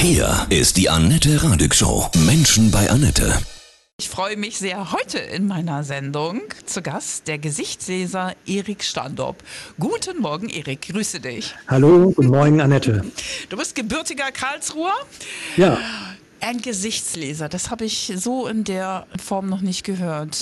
Hier ist die Annette Radig Show. Menschen bei Annette. Ich freue mich sehr heute in meiner Sendung zu Gast der Gesichtsleser Erik Standop. Guten Morgen, Erik, grüße dich. Hallo, guten Morgen, Annette. Du bist gebürtiger Karlsruher? Ja. Ein Gesichtsleser, das habe ich so in der Form noch nicht gehört.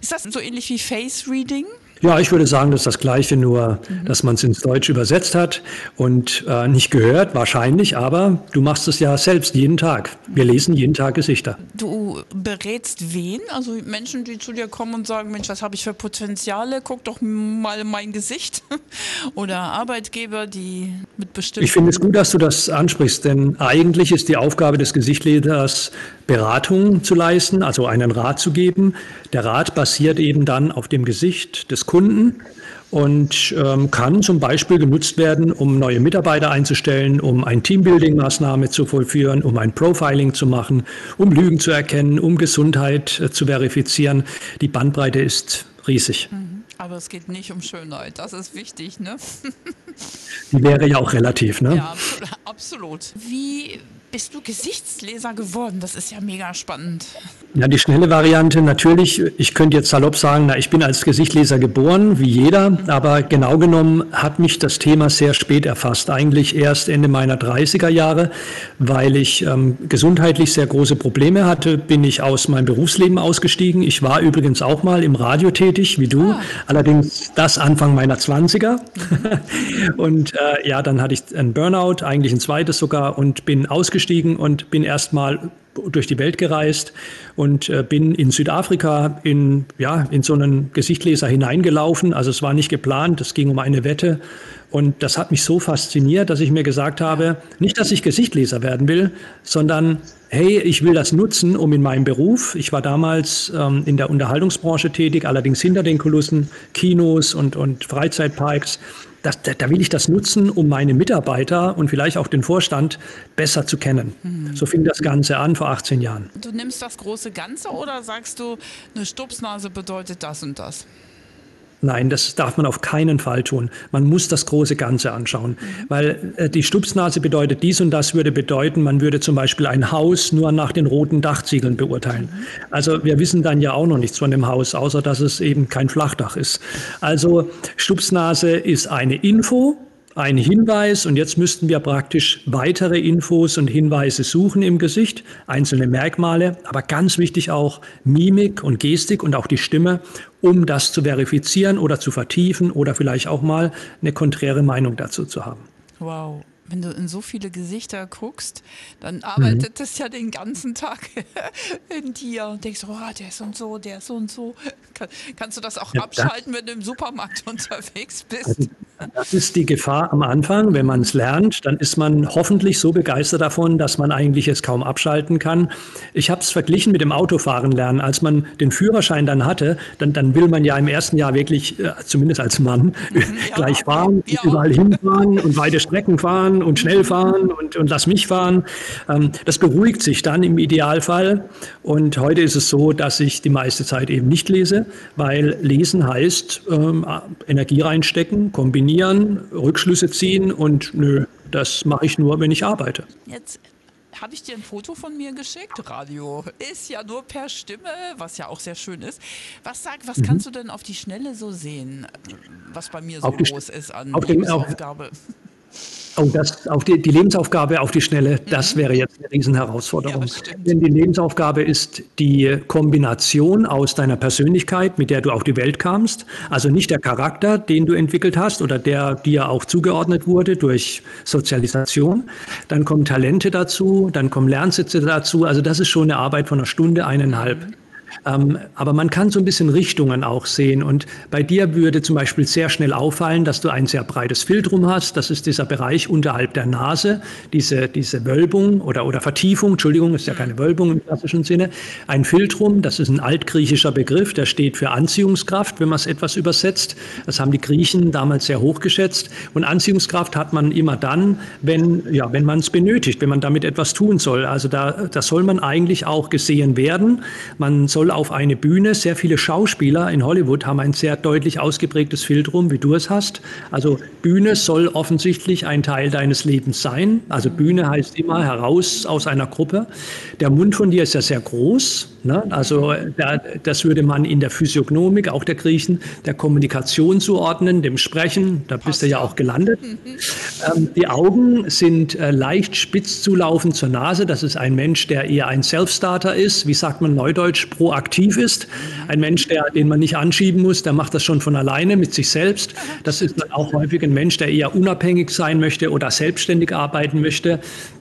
Ist das so ähnlich wie Face Reading? Ja, ich würde sagen, das ist das Gleiche, nur mhm. dass man es ins Deutsch übersetzt hat und äh, nicht gehört, wahrscheinlich, aber du machst es ja selbst jeden Tag. Wir lesen jeden Tag Gesichter. Du berätst wen? Also Menschen, die zu dir kommen und sagen, Mensch, was habe ich für Potenziale? Guck doch mal mein Gesicht. Oder Arbeitgeber, die mit bestimmten... Ich finde es gut, dass du das ansprichst, denn eigentlich ist die Aufgabe des Gesichtslesers, Beratung zu leisten, also einen Rat zu geben. Der Rat basiert eben dann auf dem Gesicht des Kunden und ähm, kann zum Beispiel genutzt werden, um neue Mitarbeiter einzustellen, um ein Teambuilding-Maßnahme zu vollführen, um ein Profiling zu machen, um Lügen zu erkennen, um Gesundheit äh, zu verifizieren. Die Bandbreite ist riesig. Mhm. Aber es geht nicht um Schönheit, das ist wichtig, ne? Die wäre ja auch relativ, ne? Ja, absolut. Wie bist du Gesichtsleser geworden? Das ist ja mega spannend. Ja, die schnelle Variante natürlich. Ich könnte jetzt salopp sagen, na, ich bin als Gesichtsleser geboren, wie jeder, aber genau genommen hat mich das Thema sehr spät erfasst. Eigentlich erst Ende meiner 30er Jahre, weil ich ähm, gesundheitlich sehr große Probleme hatte, bin ich aus meinem Berufsleben ausgestiegen. Ich war übrigens auch mal im Radio tätig, wie du, ah. allerdings das Anfang meiner 20er. und äh, ja, dann hatte ich ein Burnout, eigentlich ein zweites sogar, und bin ausgestiegen ausgestiegen und bin erstmal durch die Welt gereist und äh, bin in Südafrika in, ja, in so einen Gesichtleser hineingelaufen. Also es war nicht geplant, es ging um eine Wette. Und das hat mich so fasziniert, dass ich mir gesagt habe, nicht, dass ich Gesichtleser werden will, sondern hey, ich will das nutzen, um in meinem Beruf, ich war damals ähm, in der Unterhaltungsbranche tätig, allerdings hinter den Kulissen, Kinos und, und Freizeitparks, das, da, will ich das nutzen, um meine Mitarbeiter und vielleicht auch den Vorstand besser zu kennen. Mhm. So fing das Ganze an vor 18 Jahren. Du nimmst das große Ganze oder sagst du, eine Stupsnase bedeutet das und das? Nein, das darf man auf keinen Fall tun. Man muss das große Ganze anschauen, mhm. weil äh, die Stupsnase bedeutet dies und das würde bedeuten, man würde zum Beispiel ein Haus nur nach den roten Dachziegeln beurteilen. Mhm. Also wir wissen dann ja auch noch nichts von dem Haus, außer dass es eben kein Flachdach ist. Also Stupsnase ist eine Info, ein Hinweis und jetzt müssten wir praktisch weitere Infos und Hinweise suchen im Gesicht, einzelne Merkmale, aber ganz wichtig auch Mimik und Gestik und auch die Stimme, um das zu verifizieren oder zu vertiefen oder vielleicht auch mal eine konträre Meinung dazu zu haben. Wow wenn du in so viele Gesichter guckst, dann arbeitet mhm. es ja den ganzen Tag in dir und denkst, oh, der ist und so, der ist und so. Kann, kannst du das auch ja, abschalten, wenn du im Supermarkt unterwegs bist? Das ist die Gefahr am Anfang. Wenn man es lernt, dann ist man hoffentlich so begeistert davon, dass man eigentlich es kaum abschalten kann. Ich habe es verglichen mit dem Autofahren lernen. Als man den Führerschein dann hatte, dann, dann will man ja im ersten Jahr wirklich, äh, zumindest als Mann, mhm, ja, gleich fahren, ja. überall hinfahren und weite Strecken fahren und schnell fahren und, und lass mich fahren. Ähm, das beruhigt sich dann im Idealfall. Und heute ist es so, dass ich die meiste Zeit eben nicht lese, weil lesen heißt ähm, Energie reinstecken, kombinieren, Rückschlüsse ziehen und nö, das mache ich nur, wenn ich arbeite. Jetzt habe ich dir ein Foto von mir geschickt? Radio ist ja nur per Stimme, was ja auch sehr schön ist. Was, sag, was mhm. kannst du denn auf die Schnelle so sehen, was bei mir so los ist an auf Aufgabe? Oh, das auf die, die Lebensaufgabe auf die Schnelle, das mhm. wäre jetzt eine Riesenherausforderung. Ja, Denn die Lebensaufgabe ist die Kombination aus deiner Persönlichkeit, mit der du auf die Welt kamst, also nicht der Charakter, den du entwickelt hast oder der dir auch zugeordnet wurde durch Sozialisation. Dann kommen Talente dazu, dann kommen Lernsitze dazu. Also das ist schon eine Arbeit von einer Stunde, eineinhalb. Mhm. Ähm, aber man kann so ein bisschen Richtungen auch sehen. Und bei dir würde zum Beispiel sehr schnell auffallen, dass du ein sehr breites Filtrum hast. Das ist dieser Bereich unterhalb der Nase, diese, diese Wölbung oder, oder Vertiefung, Entschuldigung, ist ja keine Wölbung im klassischen Sinne. Ein Filtrum, das ist ein altgriechischer Begriff, der steht für Anziehungskraft, wenn man es etwas übersetzt. Das haben die Griechen damals sehr hoch geschätzt. Und Anziehungskraft hat man immer dann, wenn, ja, wenn man es benötigt, wenn man damit etwas tun soll. Also da, da soll man eigentlich auch gesehen werden. Man soll soll auf eine Bühne. Sehr viele Schauspieler in Hollywood haben ein sehr deutlich ausgeprägtes Filtrum, wie du es hast. Also Bühne soll offensichtlich ein Teil deines Lebens sein. Also Bühne heißt immer heraus aus einer Gruppe. Der Mund von dir ist ja sehr groß. Ne? Also da, das würde man in der Physiognomik, auch der Griechen, der Kommunikation zuordnen, dem Sprechen. Da bist du ja auch gelandet. Ähm, die Augen sind äh, leicht spitz zulaufend zur Nase. Das ist ein Mensch, der eher ein Self-Starter ist. Wie sagt man neudeutsch? Proaktiv ist. Ein Mensch, der, den man nicht anschieben muss, der macht das schon von alleine mit sich selbst. Das ist dann auch häufig ein Mensch, der eher unabhängig sein möchte oder selbstständig arbeiten möchte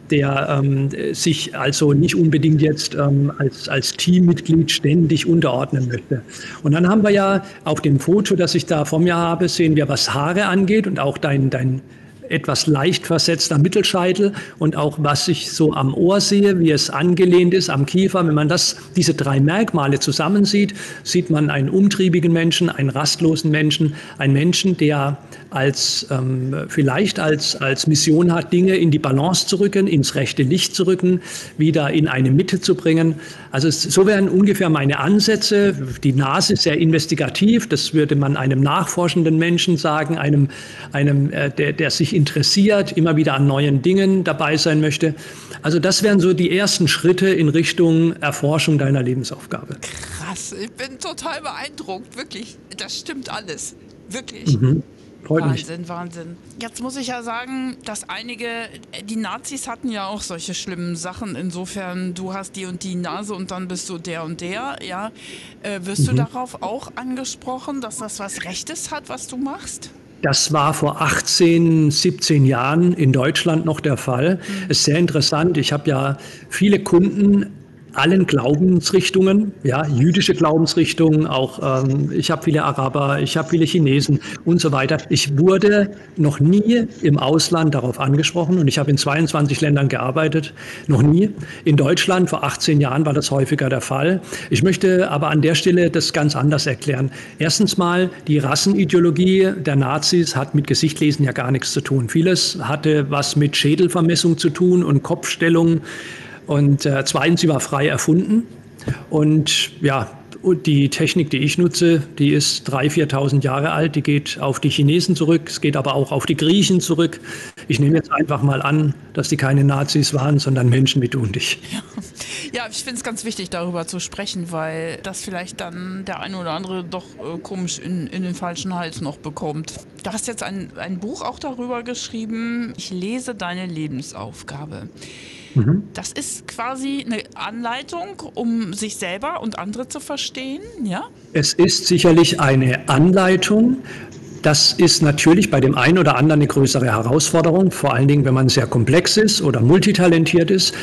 der ähm, sich also nicht unbedingt jetzt ähm, als, als Teammitglied ständig unterordnen möchte. Und dann haben wir ja auf dem Foto, das ich da vor mir habe, sehen wir, was Haare angeht und auch dein, dein etwas leicht versetzter Mittelscheitel und auch was ich so am Ohr sehe, wie es angelehnt ist am Kiefer. Wenn man das, diese drei Merkmale zusammensieht, sieht man einen umtriebigen Menschen, einen rastlosen Menschen, einen Menschen, der als ähm, vielleicht als, als Mission hat, Dinge in die Balance zu rücken, ins rechte Licht zu rücken, wieder in eine Mitte zu bringen. Also so wären ungefähr meine Ansätze. Die Nase ist sehr investigativ, das würde man einem nachforschenden Menschen sagen, einem, einem äh, der, der sich interessiert, immer wieder an neuen Dingen dabei sein möchte. Also das wären so die ersten Schritte in Richtung Erforschung deiner Lebensaufgabe. Krass, ich bin total beeindruckt, wirklich. Das stimmt alles, wirklich. Mhm. Freut Wahnsinn, mich. Wahnsinn. Jetzt muss ich ja sagen, dass einige, die Nazis hatten ja auch solche schlimmen Sachen. Insofern, du hast die und die Nase und dann bist du der und der. Ja, äh, wirst mhm. du darauf auch angesprochen, dass das was Rechtes hat, was du machst? Das war vor 18, 17 Jahren in Deutschland noch der Fall. Mhm. Ist sehr interessant. Ich habe ja viele Kunden allen Glaubensrichtungen, ja, jüdische Glaubensrichtungen, auch ähm, ich habe viele Araber, ich habe viele Chinesen und so weiter. Ich wurde noch nie im Ausland darauf angesprochen und ich habe in 22 Ländern gearbeitet, noch nie. In Deutschland vor 18 Jahren war das häufiger der Fall. Ich möchte aber an der Stelle das ganz anders erklären. Erstens mal, die Rassenideologie der Nazis hat mit Gesichtlesen ja gar nichts zu tun. Vieles hatte was mit Schädelvermessung zu tun und Kopfstellung und äh, zweitens, sie war frei erfunden. Und ja, die Technik, die ich nutze, die ist 3.000, 4.000 Jahre alt. Die geht auf die Chinesen zurück. Es geht aber auch auf die Griechen zurück. Ich nehme jetzt einfach mal an, dass die keine Nazis waren, sondern Menschen wie du und ich. Ja, ich finde es ganz wichtig, darüber zu sprechen, weil das vielleicht dann der eine oder andere doch äh, komisch in, in den falschen Hals noch bekommt. Du hast jetzt ein, ein Buch auch darüber geschrieben. Ich lese deine Lebensaufgabe. Mhm. Das ist quasi eine Anleitung, um sich selber und andere zu verstehen, ja? Es ist sicherlich eine Anleitung, das ist natürlich bei dem einen oder anderen eine größere Herausforderung, vor allen Dingen, wenn man sehr komplex ist oder multitalentiert ist.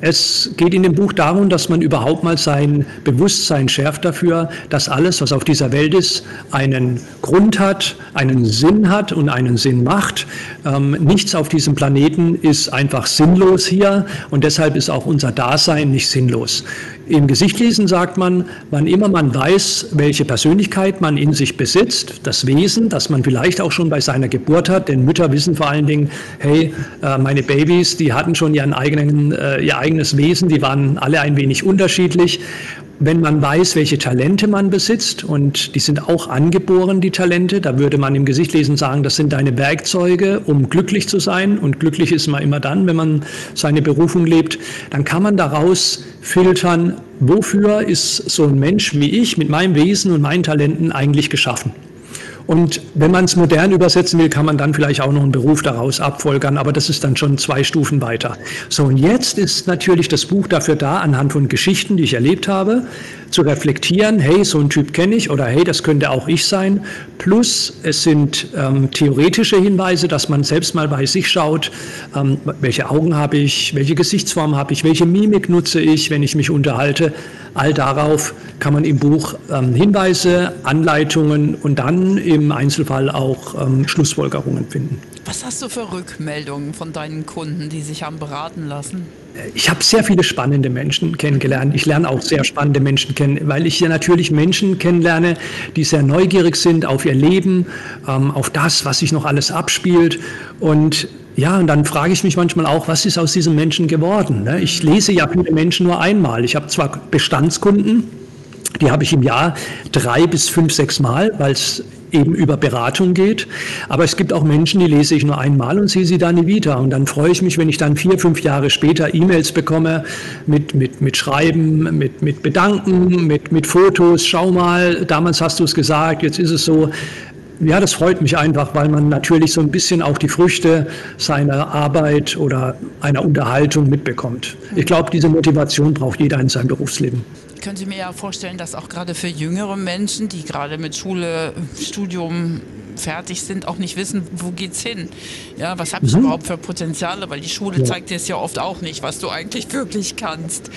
Es geht in dem Buch darum, dass man überhaupt mal sein Bewusstsein schärft dafür, dass alles, was auf dieser Welt ist, einen Grund hat, einen Sinn hat und einen Sinn macht. Ähm, nichts auf diesem Planeten ist einfach sinnlos hier und deshalb ist auch unser Dasein nicht sinnlos. Im Gesichtlesen sagt man, wann immer man weiß, welche Persönlichkeit man in sich besitzt, das Wesen, das man vielleicht auch schon bei seiner Geburt hat, denn Mütter wissen vor allen Dingen, hey, äh, meine Babys, die hatten schon ihren eigenen, äh, ihr eigenes Wesen, die waren alle ein wenig unterschiedlich wenn man weiß, welche Talente man besitzt, und die sind auch angeboren, die Talente, da würde man im Gesichtlesen sagen, das sind deine Werkzeuge, um glücklich zu sein. Und glücklich ist man immer dann, wenn man seine Berufung lebt. Dann kann man daraus filtern, wofür ist so ein Mensch wie ich mit meinem Wesen und meinen Talenten eigentlich geschaffen. Und wenn man es modern übersetzen will, kann man dann vielleicht auch noch einen Beruf daraus abfolgern, aber das ist dann schon zwei Stufen weiter. So, und jetzt ist natürlich das Buch dafür da, anhand von Geschichten, die ich erlebt habe, zu reflektieren, hey, so ein Typ kenne ich oder hey, das könnte auch ich sein. Plus es sind ähm, theoretische Hinweise, dass man selbst mal bei sich schaut, ähm, welche Augen habe ich, welche Gesichtsform habe ich, welche Mimik nutze ich, wenn ich mich unterhalte. All darauf kann man im Buch ähm, Hinweise, Anleitungen und dann im Einzelfall auch ähm, Schlussfolgerungen finden. Was hast du für Rückmeldungen von deinen Kunden, die sich haben beraten lassen? Ich habe sehr viele spannende Menschen kennengelernt. Ich lerne auch sehr spannende Menschen kennen, weil ich ja natürlich Menschen kennenlerne, die sehr neugierig sind auf ihr Leben, ähm, auf das, was sich noch alles abspielt. Und ja, und dann frage ich mich manchmal auch, was ist aus diesem Menschen geworden? Ne? Ich lese ja viele Menschen nur einmal. Ich habe zwar Bestandskunden, Die habe ich im Jahr drei bis fünf, sechs Mal, weil es eben über Beratung geht. Aber es gibt auch Menschen, die lese ich nur einmal und sehe sie dann nie wieder. Und dann freue ich mich, wenn ich dann vier, fünf Jahre später E-Mails bekomme mit, mit, mit Schreiben, mit, mit Bedanken, mit, mit Fotos. Schau mal, damals hast du es gesagt, jetzt ist es so. Ja, das freut mich einfach, weil man natürlich so ein bisschen auch die Früchte seiner Arbeit oder einer Unterhaltung mitbekommt. Ich glaube, diese Motivation braucht jeder in seinem Berufsleben können Sie mir ja vorstellen, dass auch gerade für jüngere Menschen, die gerade mit Schule, Studium fertig sind, auch nicht wissen, wo geht's hin? Ja, was habe ich mhm. überhaupt für Potenziale? Weil die Schule ja. zeigt dir es ja oft auch nicht, was du eigentlich wirklich kannst.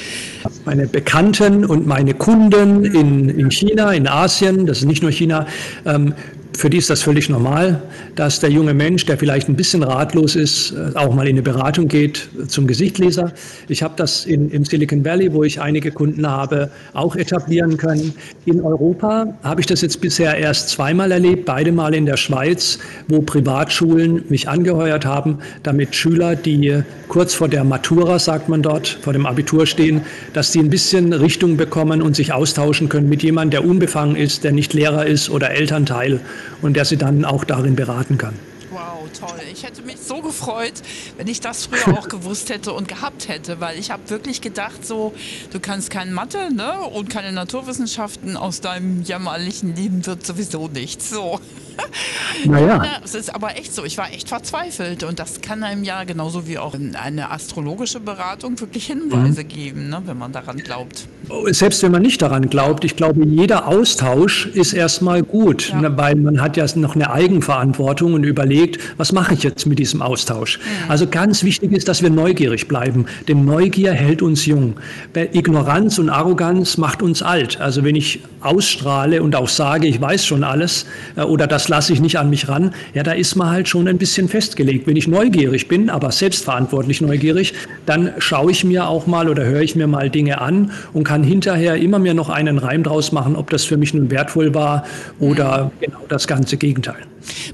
Meine Bekannten und meine Kunden in, in China, in Asien, das ist nicht nur China, ähm, für die ist das völlig normal, dass der junge Mensch, der vielleicht ein bisschen ratlos ist, äh, auch mal in eine Beratung geht zum Gesichtleser. Ich habe das in, im Silicon Valley, wo ich einige Kunden habe, auch etablieren können. In Europa habe ich das jetzt bisher erst zweimal erlebt, beide Mal in der Schweiz, wo Privatschulen mich angeheuert haben, damit Schüler, die kurz vor der Matura, sagt man dort, vor dem Abitur stehen, dass die ein bisschen Richtung bekommen und sich austauschen können mit jemandem, der unbefangen ist, der nicht Lehrer ist oder Elternteil und der sie dann auch darin beraten kann. Wow, toll. Ich hätte mich so gefreut, wenn ich das früher auch gewusst hätte und gehabt hätte, weil ich habe wirklich gedacht, so, du kannst keine Mathe ne, und keine Naturwissenschaften aus deinem jämmerlichen Leben wird sowieso nichts. So. Naja. Es ist aber echt so. Ich war echt verzweifelt. Und das kann einem ja genauso wie auch eine astrologische Beratung wirklich Hinweise mhm. geben, ne, wenn man daran glaubt. Oh, selbst wenn man nicht daran glaubt, ich glaube, jeder Austausch ist erstmal gut, ja. Ne, weil man hat ja noch eine Eigenverantwortung und überlegt, was mache ich jetzt mit diesem Austausch? Mhm. Also ganz wichtig ist, dass wir neugierig bleiben, denn Neugier hält uns jung. Ignoranz und Arroganz macht uns alt. Also wenn ich ausstrahle und auch sage, ich weiß schon alles äh, oder das lasse ich nicht an mich ran, ja, da ist man halt schon ein bisschen festgelegt. Wenn ich neugierig bin, aber selbstverantwortlich neugierig, dann schaue ich mir auch mal oder höre ich mir mal Dinge an und kann hinterher immer mir noch einen Reim draus machen, ob das für mich nun wertvoll war oder mhm. genau das ganze Gegenteil.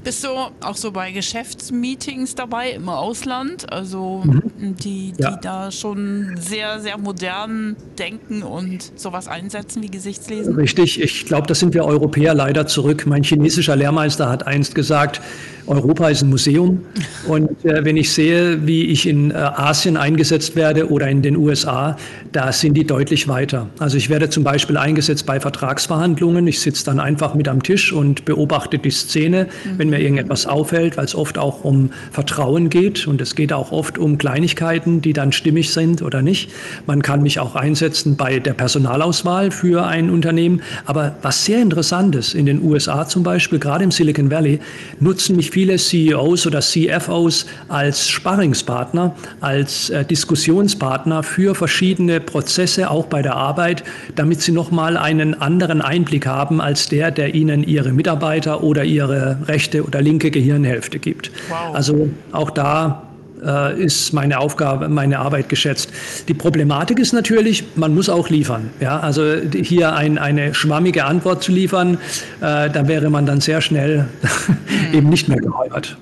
Bist du auch so bei Geschäftsmeetings dabei im Ausland, also mhm. die, die ja. da schon sehr, sehr modern denken und sowas einsetzen wie Gesichtslesen? Richtig, ich glaube, da sind wir Europäer leider zurück. Mein chinesischer Lehrmeister hat einst gesagt, Europa ist ein Museum. Und äh, wenn ich sehe, wie ich in äh, Asien eingesetzt werde oder in den USA, da sind die deutlich weiter. Also ich werde zum Beispiel eingesetzt bei Vertragsverhandlungen. Ich sitze dann einfach mit am Tisch und beobachte die Szene. Wenn mir irgendetwas auffällt, weil es oft auch um Vertrauen geht. Und es geht auch oft um Kleinigkeiten, die dann stimmig sind oder nicht. Man kann mich auch einsetzen bei der Personalauswahl für ein Unternehmen. Aber was sehr interessant ist, in den USA zum Beispiel, gerade im Silicon Valley, nutzen mich viele CEOs oder CFOs als Sparringspartner, als äh, Diskussionspartner für verschiedene Prozesse, auch bei der Arbeit, damit sie nochmal einen anderen Einblick haben als der, der ihnen ihre Mitarbeiter oder ihre rechte oder linke Gehirnhälfte gibt. Wow. Also auch da äh, ist meine Aufgabe, meine Arbeit geschätzt. Die Problematik ist natürlich, man muss auch liefern. Ja? Also hier ein, eine schwammige Antwort zu liefern, äh, da wäre man dann sehr schnell eben nicht mehr geheuert.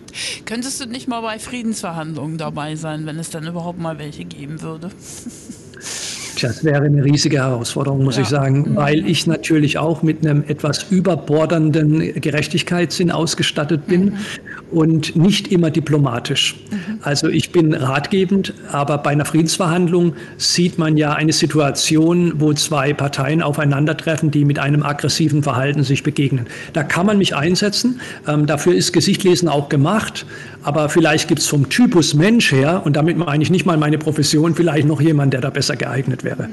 Könntest du nicht mal bei Friedensverhandlungen dabei sein, wenn es dann überhaupt mal welche geben würde? Das wäre eine riesige Herausforderung, muss ja. ich sagen, mhm. weil ich natürlich auch mit einem etwas überbordernden Gerechtigkeitssinn ausgestattet bin mhm. Und nicht immer diplomatisch. Mhm. Also ich bin ratgebend, aber bei einer Friedensverhandlung sieht man ja eine Situation, wo zwei Parteien aufeinandertreffen, die mit einem aggressiven Verhalten sich begegnen. Da kann man mich einsetzen. Ähm, dafür ist Gesichtlesen auch gemacht. Aber vielleicht gibt es vom Typus Mensch her, und damit meine ich nicht mal meine Profession, vielleicht noch jemand, der da besser geeignet wäre.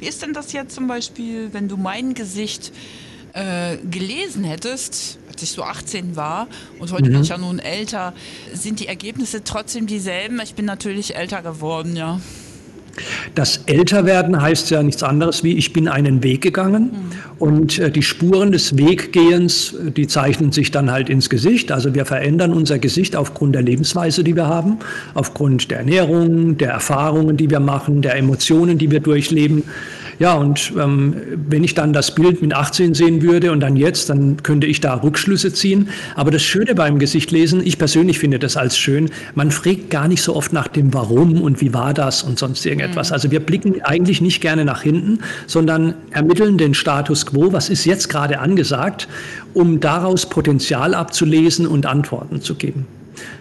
Wie ist denn das jetzt zum Beispiel, wenn du mein Gesicht äh, gelesen hättest, als ich so 18 war und heute mhm. bin ich ja nun älter, sind die Ergebnisse trotzdem dieselben? Ich bin natürlich älter geworden, ja. Das Älterwerden heißt ja nichts anderes wie, ich bin einen Weg gegangen mhm. und äh, die Spuren des Weggehens, die zeichnen sich dann halt ins Gesicht. Also wir verändern unser Gesicht aufgrund der Lebensweise, die wir haben, aufgrund der Ernährung, der Erfahrungen, die wir machen, der Emotionen, die wir durchleben. Ja, und ähm, wenn ich dann das Bild mit 18 sehen würde und dann jetzt, dann könnte ich da Rückschlüsse ziehen. Aber das Schöne beim Gesichtlesen, ich persönlich finde das als schön, man fragt gar nicht so oft nach dem Warum und wie war das und sonst irgendetwas. Mhm. Also wir blicken eigentlich nicht gerne nach hinten, sondern ermitteln den Status quo, was ist jetzt gerade angesagt, um daraus Potenzial abzulesen und Antworten zu geben.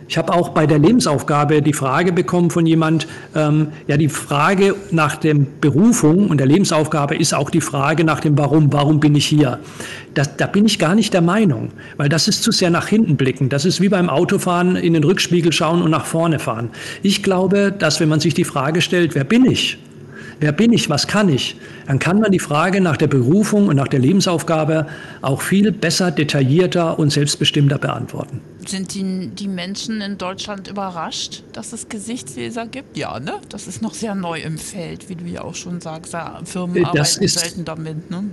Ich habe auch bei der Lebensaufgabe die Frage bekommen von jemand, ähm, ja, die Frage nach der Berufung und der Lebensaufgabe ist auch die Frage nach dem Warum, warum bin ich hier? Das, da bin ich gar nicht der Meinung, weil das ist zu sehr nach hinten blicken. Das ist wie beim Autofahren in den Rückspiegel schauen und nach vorne fahren. Ich glaube, dass wenn man sich die Frage stellt, wer bin ich? Wer bin ich? Was kann ich? Dann kann man die Frage nach der Berufung und nach der Lebensaufgabe auch viel besser, detaillierter und selbstbestimmter beantworten. Sind die, die Menschen in Deutschland überrascht, dass es Gesichtsleser gibt? Ja, ne? Das ist noch sehr neu im Feld, wie du ja auch schon sagst. Firmen das arbeiten ist, selten damit, ne?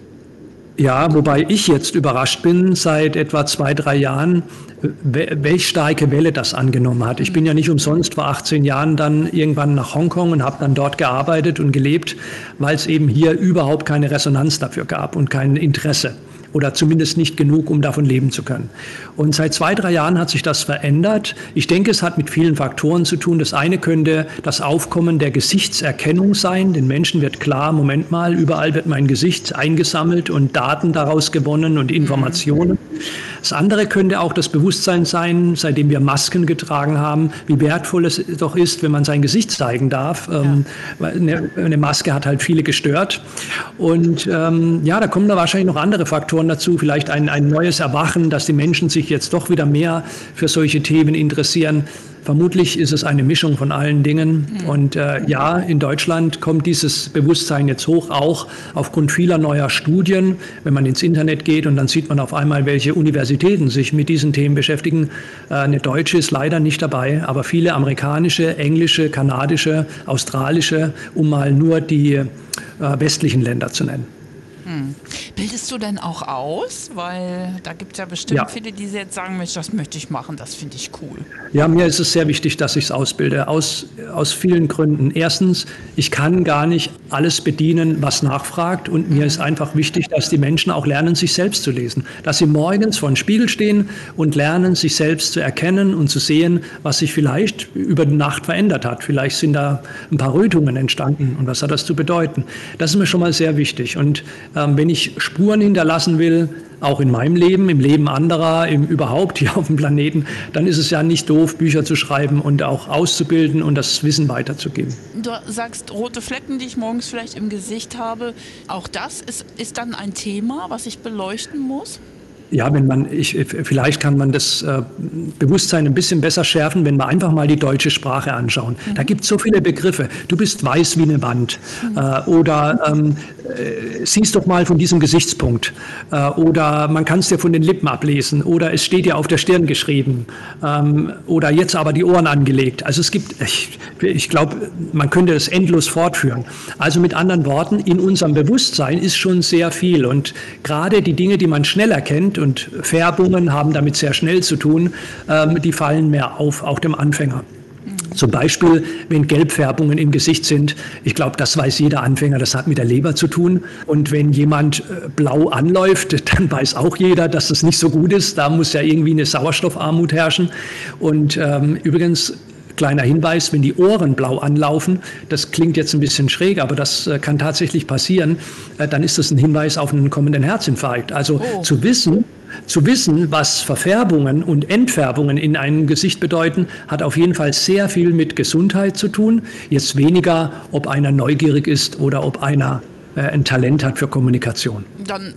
Ja, wobei ich jetzt überrascht bin, seit etwa zwei, drei Jahren, welch starke Welle das angenommen hat. Ich bin ja nicht umsonst vor 18 Jahren dann irgendwann nach Hongkong und habe dann dort gearbeitet und gelebt, weil es eben hier überhaupt keine Resonanz dafür gab und kein Interesse oder zumindest nicht genug, um davon leben zu können. Und seit zwei, drei Jahren hat sich das verändert. Ich denke, es hat mit vielen Faktoren zu tun. Das eine könnte das Aufkommen der Gesichtserkennung sein. Den Menschen wird klar, Moment mal, überall wird mein Gesicht eingesammelt und Daten daraus gewonnen und Informationen. Das andere könnte auch das Bewusstsein sein, seitdem wir Masken getragen haben, wie wertvoll es doch ist, wenn man sein Gesicht zeigen darf. Ja. Ähm, eine, eine, Maske hat halt viele gestört. Und ähm, ja, da kommen da wahrscheinlich noch andere Faktoren dazu, vielleicht ein, ein neues Erwachen, dass die Menschen sich jetzt doch wieder mehr für solche Themen interessieren. Vermutlich ist es eine Mischung von allen Dingen. Mhm. Und äh, ja, in Deutschland kommt dieses Bewusstsein jetzt hoch, auch aufgrund vieler neuer Studien. Wenn man ins Internet geht und dann sieht man auf einmal, welche Universitäten sich mit diesen Themen beschäftigen. Äh, eine deutsche ist leider nicht dabei, aber viele amerikanische, englische, kanadische, australische, um mal nur die äh, westlichen Länder zu nennen. Bildest du denn auch aus? Weil da gibt es ja bestimmt ja. viele, die jetzt sagen, Mensch, das möchte ich machen, das finde ich cool. Ja, mir ist es sehr wichtig, dass ich es ausbilde, aus, aus vielen Gründen. Erstens, ich kann gar nicht alles bedienen, was nachfragt und mir ist einfach wichtig, dass die Menschen auch lernen, sich selbst zu lesen. Dass sie morgens vor dem Spiegel stehen und lernen, sich selbst zu erkennen und zu sehen, was sich vielleicht über die Nacht verändert hat. Vielleicht sind da ein paar Rötungen entstanden und was hat das zu bedeuten. Das ist mir schon mal sehr wichtig. Und ähm, wenn ich Spuren hinterlassen will, auch in meinem Leben, im Leben anderer, im überhaupt hier auf dem Planeten, dann ist es ja nicht doof, Bücher zu schreiben und auch auszubilden und das Wissen weiterzugeben. Du sagst rote Flecken, die ich morgens vielleicht im Gesicht habe. Auch das ist, ist dann ein Thema, was ich beleuchten muss? Ja, wenn man, ich, vielleicht kann man das äh, Bewusstsein ein bisschen besser schärfen, wenn wir einfach mal die deutsche Sprache anschauen. Mhm. Da gibt es so viele Begriffe. Du bist weiß wie eine Wand. Mhm. Äh, oder ähm, äh, siehst doch mal von diesem Gesichtspunkt. Äh, oder man kann es dir von den Lippen ablesen. Oder es steht dir auf der Stirn geschrieben. Ähm, oder jetzt aber die Ohren angelegt. Also es gibt, ich, ich glaube, man könnte es endlos fortführen. Also mit anderen Worten, in unserem Bewusstsein ist schon sehr viel. Und gerade die Dinge, die man schnell erkennt, und Färbungen haben damit sehr schnell zu tun, ähm, die fallen mehr auf, auch dem Anfänger. Zum Beispiel, wenn Gelbfärbungen im Gesicht sind. Ich glaube, das weiß jeder Anfänger, das hat mit der Leber zu tun. Und wenn jemand äh, blau anläuft, dann weiß auch jeder, dass das nicht so gut ist. Da muss ja irgendwie eine Sauerstoffarmut herrschen. Und ähm, übrigens, Kleiner Hinweis, wenn die Ohren blau anlaufen, das klingt jetzt ein bisschen schräg, aber das äh, kann tatsächlich passieren, äh, dann ist das ein Hinweis auf einen kommenden Herzinfarkt. Also oh. zu wissen, zu wissen, was Verfärbungen und Entfärbungen in einem Gesicht bedeuten, hat auf jeden Fall sehr viel mit Gesundheit zu tun. Jetzt weniger, ob einer neugierig ist oder ob einer äh, ein Talent hat für Kommunikation. Dann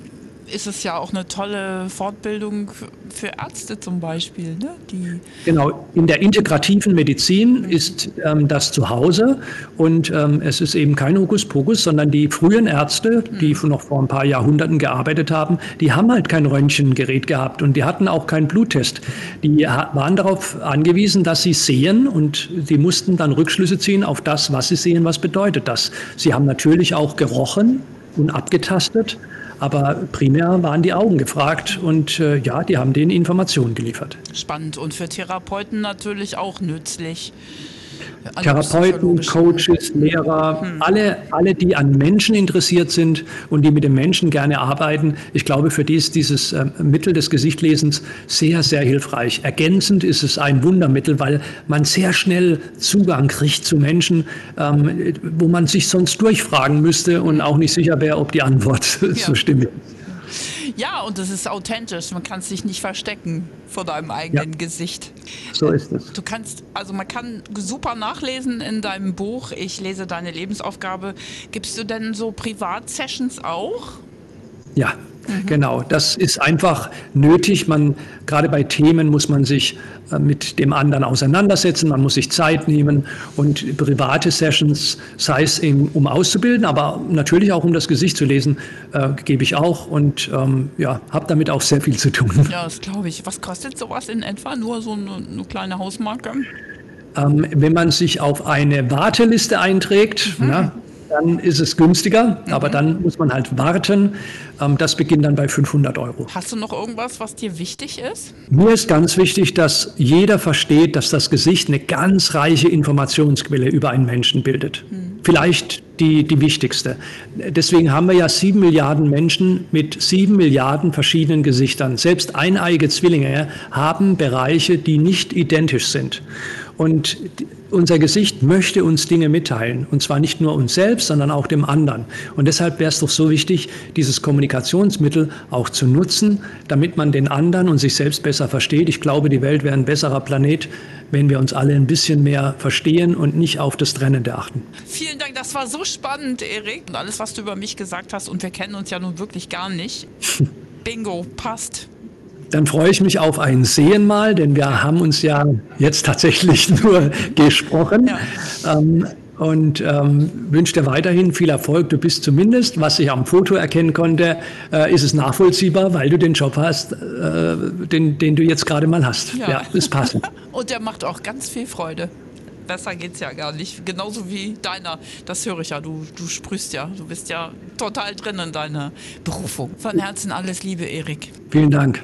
ist es ja auch eine tolle Fortbildung für Ärzte zum Beispiel. Ne? Die genau, in der integrativen Medizin ist ähm, das zu Hause und ähm, es ist eben kein Hokuspokus, sondern die frühen Ärzte, die mhm. noch vor ein paar Jahrhunderten gearbeitet haben, die haben halt kein Röntgengerät gehabt und die hatten auch keinen Bluttest. Die waren darauf angewiesen, dass sie sehen und sie mussten dann Rückschlüsse ziehen auf das, was sie sehen, was bedeutet das. Sie haben natürlich auch gerochen und abgetastet aber primär waren die Augen gefragt und äh, ja, die haben denen Informationen geliefert. Spannend und für Therapeuten natürlich auch nützlich. Therapeuten, Coaches, Lehrer, alle, alle, die an Menschen interessiert sind und die mit den Menschen gerne arbeiten. Ich glaube, für die ist dieses äh, Mittel des Gesichtlesens sehr, sehr hilfreich. Ergänzend ist es ein Wundermittel, weil man sehr schnell Zugang kriegt zu Menschen, ähm, wo man sich sonst durchfragen müsste und auch nicht sicher wäre, ob die Antwort so stimmt. Ja, und das ist authentisch. Man kann sich nicht verstecken vor deinem eigenen Gesicht. So ist es. Du kannst, also man kann super nachlesen in deinem Buch. Ich lese deine Lebensaufgabe. Gibst du denn so Privatsessions auch? Ja, genau. Das ist einfach nötig. Man, gerade bei Themen muss man sich äh, mit dem anderen auseinandersetzen. Man muss sich Zeit nehmen und private Sessions, sei es eben, um auszubilden, aber natürlich auch um das Gesicht zu lesen, äh, gebe ich auch und ähm, ja, habe damit auch sehr viel zu tun. Ja, das glaube ich. Was kostet sowas in etwa? Nur so eine, eine kleine Hausmarke? Ähm, wenn man sich auf eine Warteliste einträgt, na, dann ist es günstiger, aber dann muss man halt warten. Ähm, das beginnt dann bei 500 Euro. Hast du noch irgendwas, was dir wichtig ist? Mir ist ganz wichtig, dass jeder versteht, dass das Gesicht eine ganz reiche Informationsquelle über einen Menschen bildet. Vielleicht die, die wichtigste. Deswegen haben wir ja sieben Milliarden Menschen mit sieben Milliarden verschiedenen Gesichtern. Selbst eineige Zwillinge haben Bereiche, die nicht identisch sind. Und unser Gesicht möchte uns Dinge mitteilen. Und zwar nicht nur uns selbst, sondern auch dem anderen. Und deshalb wäre es doch so wichtig, dieses Kommunikationsmittel auch zu nutzen, damit man den anderen und sich selbst besser versteht. Ich glaube, die Welt wäre ein besserer Planet, wenn wir uns alle ein bisschen mehr verstehen und nicht auf das Trennende achten. Vielen Dank, das war so spannend, Erik. Und alles, was du über mich gesagt hast, und wir kennen uns ja nun wirklich gar nicht. Bingo, passt. Dann freue ich mich auf ein Sehen mal, denn wir haben uns ja jetzt tatsächlich nur gesprochen. Ähm, und ähm, wünsche dir weiterhin viel Erfolg. Du bist zumindest, was ich am Foto erkennen konnte, äh, ist es nachvollziehbar, weil du den Job hast, äh, den, den du jetzt gerade mal hast. Ja. Ja, ist passend. Und der macht auch ganz viel Freude. Besser geht's ja gar nicht. Genauso wie deiner. Das höre ich ja. Du, du sprühst ja. Du bist ja total drin in deiner Berufung. Von Herzen alles Liebe, Erik. Vielen Dank.